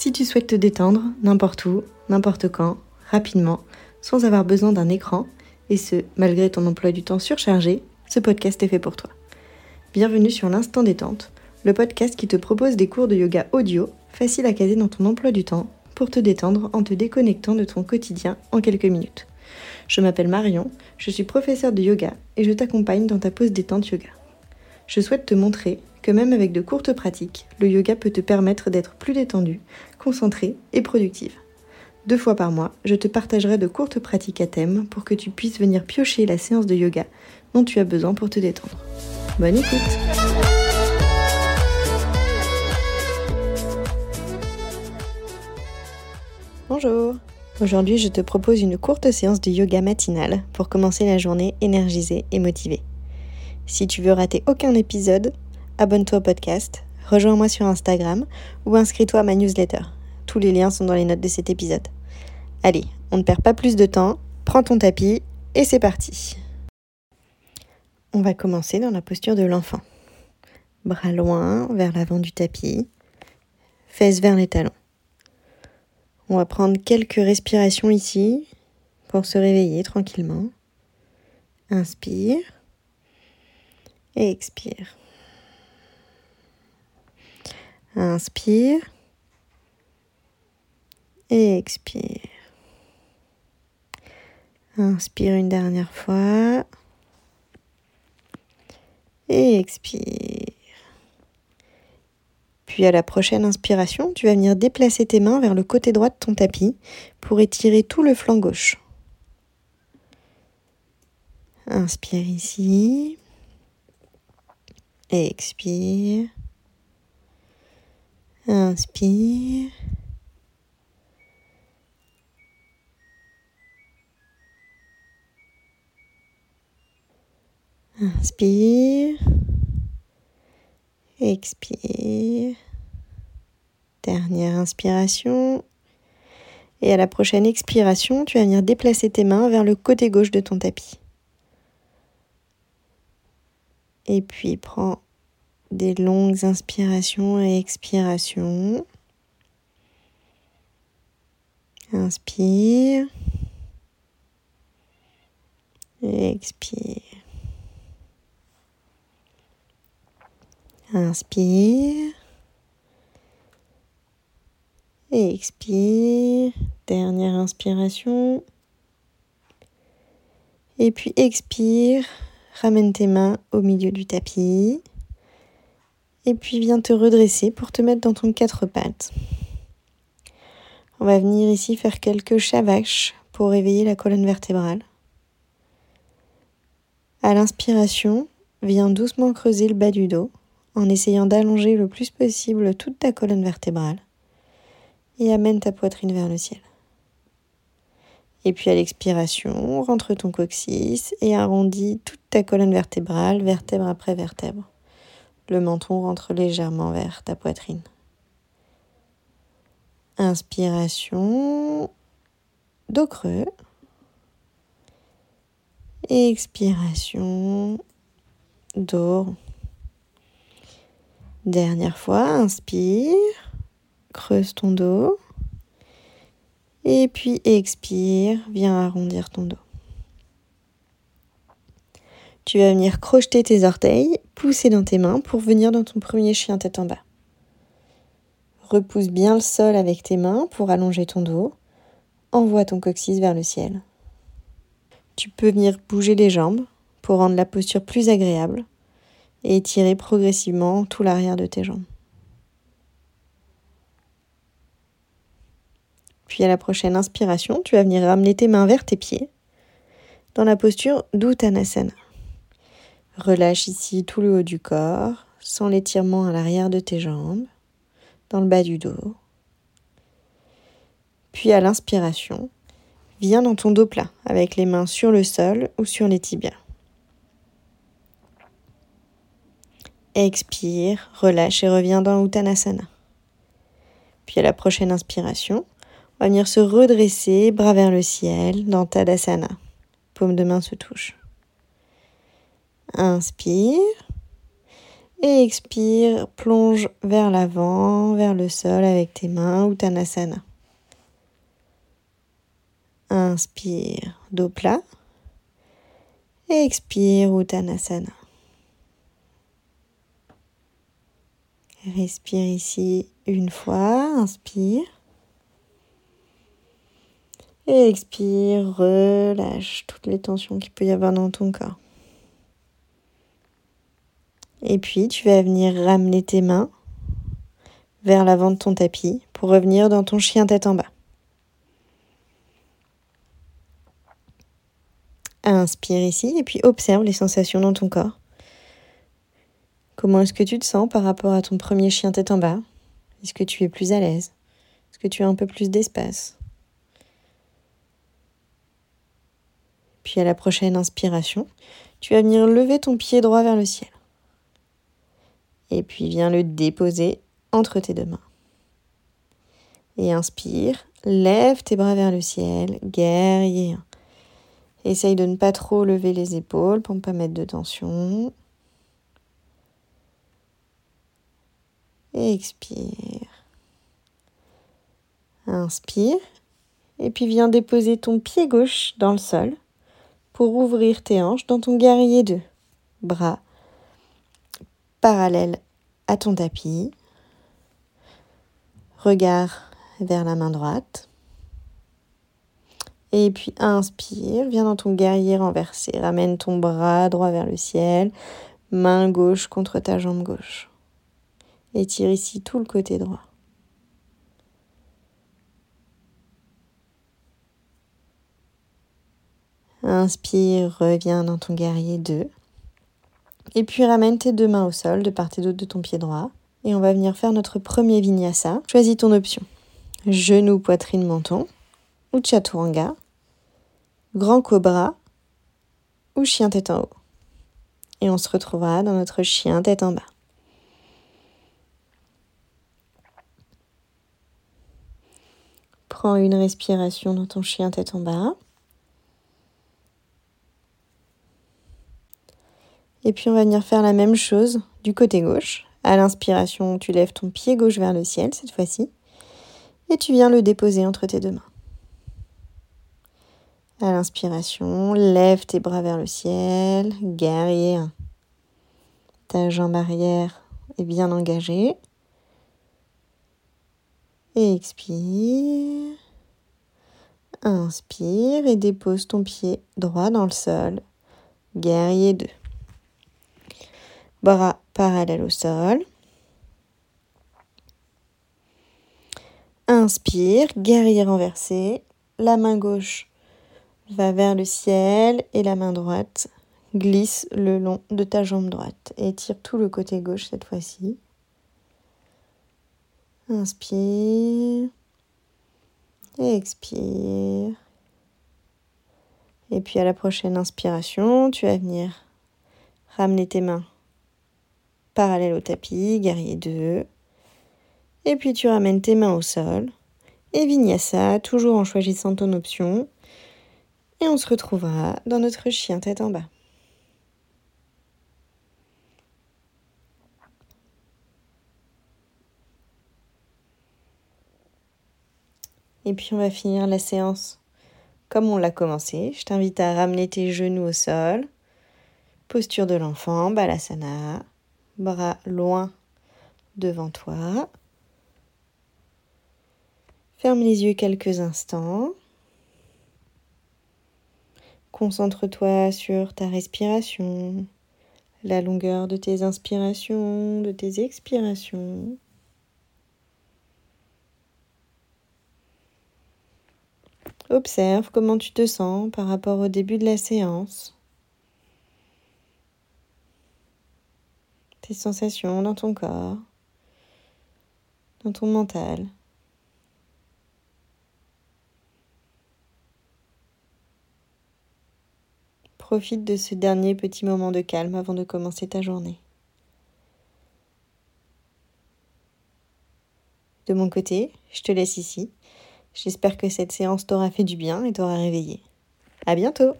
Si tu souhaites te détendre n'importe où, n'importe quand, rapidement, sans avoir besoin d'un écran, et ce, malgré ton emploi du temps surchargé, ce podcast est fait pour toi. Bienvenue sur l'Instant Détente, le podcast qui te propose des cours de yoga audio, faciles à caser dans ton emploi du temps, pour te détendre en te déconnectant de ton quotidien en quelques minutes. Je m'appelle Marion, je suis professeure de yoga et je t'accompagne dans ta pause détente yoga. Je souhaite te montrer que même avec de courtes pratiques, le yoga peut te permettre d'être plus détendu, concentré et productive. Deux fois par mois, je te partagerai de courtes pratiques à thème pour que tu puisses venir piocher la séance de yoga dont tu as besoin pour te détendre. Bonne écoute Bonjour Aujourd'hui, je te propose une courte séance de yoga matinale pour commencer la journée énergisée et motivée. Si tu veux rater aucun épisode, abonne-toi au podcast, rejoins-moi sur Instagram ou inscris-toi à ma newsletter. Tous les liens sont dans les notes de cet épisode. Allez, on ne perd pas plus de temps, prends ton tapis et c'est parti. On va commencer dans la posture de l'enfant. Bras loin vers l'avant du tapis, fesses vers les talons. On va prendre quelques respirations ici pour se réveiller tranquillement. Inspire et expire. Inspire et expire. Inspire une dernière fois et expire. Puis à la prochaine inspiration, tu vas venir déplacer tes mains vers le côté droit de ton tapis pour étirer tout le flanc gauche. Inspire ici. Expire. Inspire. Inspire. Expire. Dernière inspiration. Et à la prochaine expiration, tu vas venir déplacer tes mains vers le côté gauche de ton tapis. Et puis prends des longues inspirations et expirations. Inspire. Expire. Inspire. Expire. Dernière inspiration. Et puis expire. Ramène tes mains au milieu du tapis. Et puis viens te redresser pour te mettre dans ton quatre pattes. On va venir ici faire quelques chavaches pour réveiller la colonne vertébrale. À l'inspiration, viens doucement creuser le bas du dos en essayant d'allonger le plus possible toute ta colonne vertébrale et amène ta poitrine vers le ciel. Et puis à l'expiration, rentre ton coccyx et arrondis toute ta colonne vertébrale, vertèbre après vertèbre. Le menton rentre légèrement vers ta poitrine. Inspiration, dos creux. Expiration, dos. Dernière fois, inspire, creuse ton dos. Et puis expire, viens arrondir ton dos. Tu vas venir crocheter tes orteils, pousser dans tes mains pour venir dans ton premier chien tête en bas. Repousse bien le sol avec tes mains pour allonger ton dos. Envoie ton coccyx vers le ciel. Tu peux venir bouger les jambes pour rendre la posture plus agréable et étirer progressivement tout l'arrière de tes jambes. Puis à la prochaine inspiration, tu vas venir ramener tes mains vers tes pieds dans la posture d'Uttanasana. Relâche ici tout le haut du corps, sans l'étirement à l'arrière de tes jambes dans le bas du dos. Puis à l'inspiration, viens dans ton dos plat avec les mains sur le sol ou sur les tibias. Expire, relâche et reviens dans Uttanasana. Puis à la prochaine inspiration, on va venir se redresser, bras vers le ciel, dans Tadasana. Paume de main se touche. Inspire. Et expire, plonge vers l'avant, vers le sol avec tes mains ou. Inspire, dos plat. Expire, Uttanasana. Respire ici une fois, inspire. Et expire, relâche toutes les tensions qu'il peut y avoir dans ton corps. Et puis tu vas venir ramener tes mains vers l'avant de ton tapis pour revenir dans ton chien tête en bas. Inspire ici et puis observe les sensations dans ton corps. Comment est-ce que tu te sens par rapport à ton premier chien tête en bas? Est-ce que tu es plus à l'aise? Est-ce que tu as un peu plus d'espace? Puis à la prochaine inspiration, tu vas venir lever ton pied droit vers le ciel. Et puis viens le déposer entre tes deux mains. Et inspire, lève tes bras vers le ciel, guerrier. Essaye de ne pas trop lever les épaules pour ne pas mettre de tension. Expire. Inspire. Et puis viens déposer ton pied gauche dans le sol pour ouvrir tes hanches dans ton guerrier 2. Bras parallèles à ton tapis. Regard vers la main droite. Et puis inspire, viens dans ton guerrier renversé. Ramène ton bras droit vers le ciel, main gauche contre ta jambe gauche. Étire ici tout le côté droit. Inspire, reviens dans ton guerrier 2. Et puis ramène tes deux mains au sol, de part et d'autre de ton pied droit. Et on va venir faire notre premier vinyasa. Choisis ton option. Genou, poitrine, menton. Ou chaturanga. Grand cobra. Ou chien tête en haut. Et on se retrouvera dans notre chien tête en bas. Prends une respiration dans ton chien tête en bas. Et puis on va venir faire la même chose du côté gauche. À l'inspiration, tu lèves ton pied gauche vers le ciel cette fois-ci. Et tu viens le déposer entre tes deux mains. À l'inspiration, lève tes bras vers le ciel, guerrier. Ta jambe arrière est bien engagée. Et expire. Inspire et dépose ton pied droit dans le sol. Guerrier 2 bras parallèles au sol. Inspire, guerrier renversé. La main gauche va vers le ciel et la main droite glisse le long de ta jambe droite. Et tire tout le côté gauche cette fois-ci. Inspire. Expire. Et puis à la prochaine inspiration, tu vas venir ramener tes mains parallèle au tapis, guerrier 2. Et puis tu ramènes tes mains au sol. Et vinyasa, toujours en choisissant ton option. Et on se retrouvera dans notre chien tête en bas. Et puis on va finir la séance comme on l'a commencé. Je t'invite à ramener tes genoux au sol. Posture de l'enfant, balasana bras loin devant toi. Ferme les yeux quelques instants. Concentre-toi sur ta respiration, la longueur de tes inspirations, de tes expirations. Observe comment tu te sens par rapport au début de la séance. Sensations dans ton corps, dans ton mental. Profite de ce dernier petit moment de calme avant de commencer ta journée. De mon côté, je te laisse ici. J'espère que cette séance t'aura fait du bien et t'aura réveillé. À bientôt!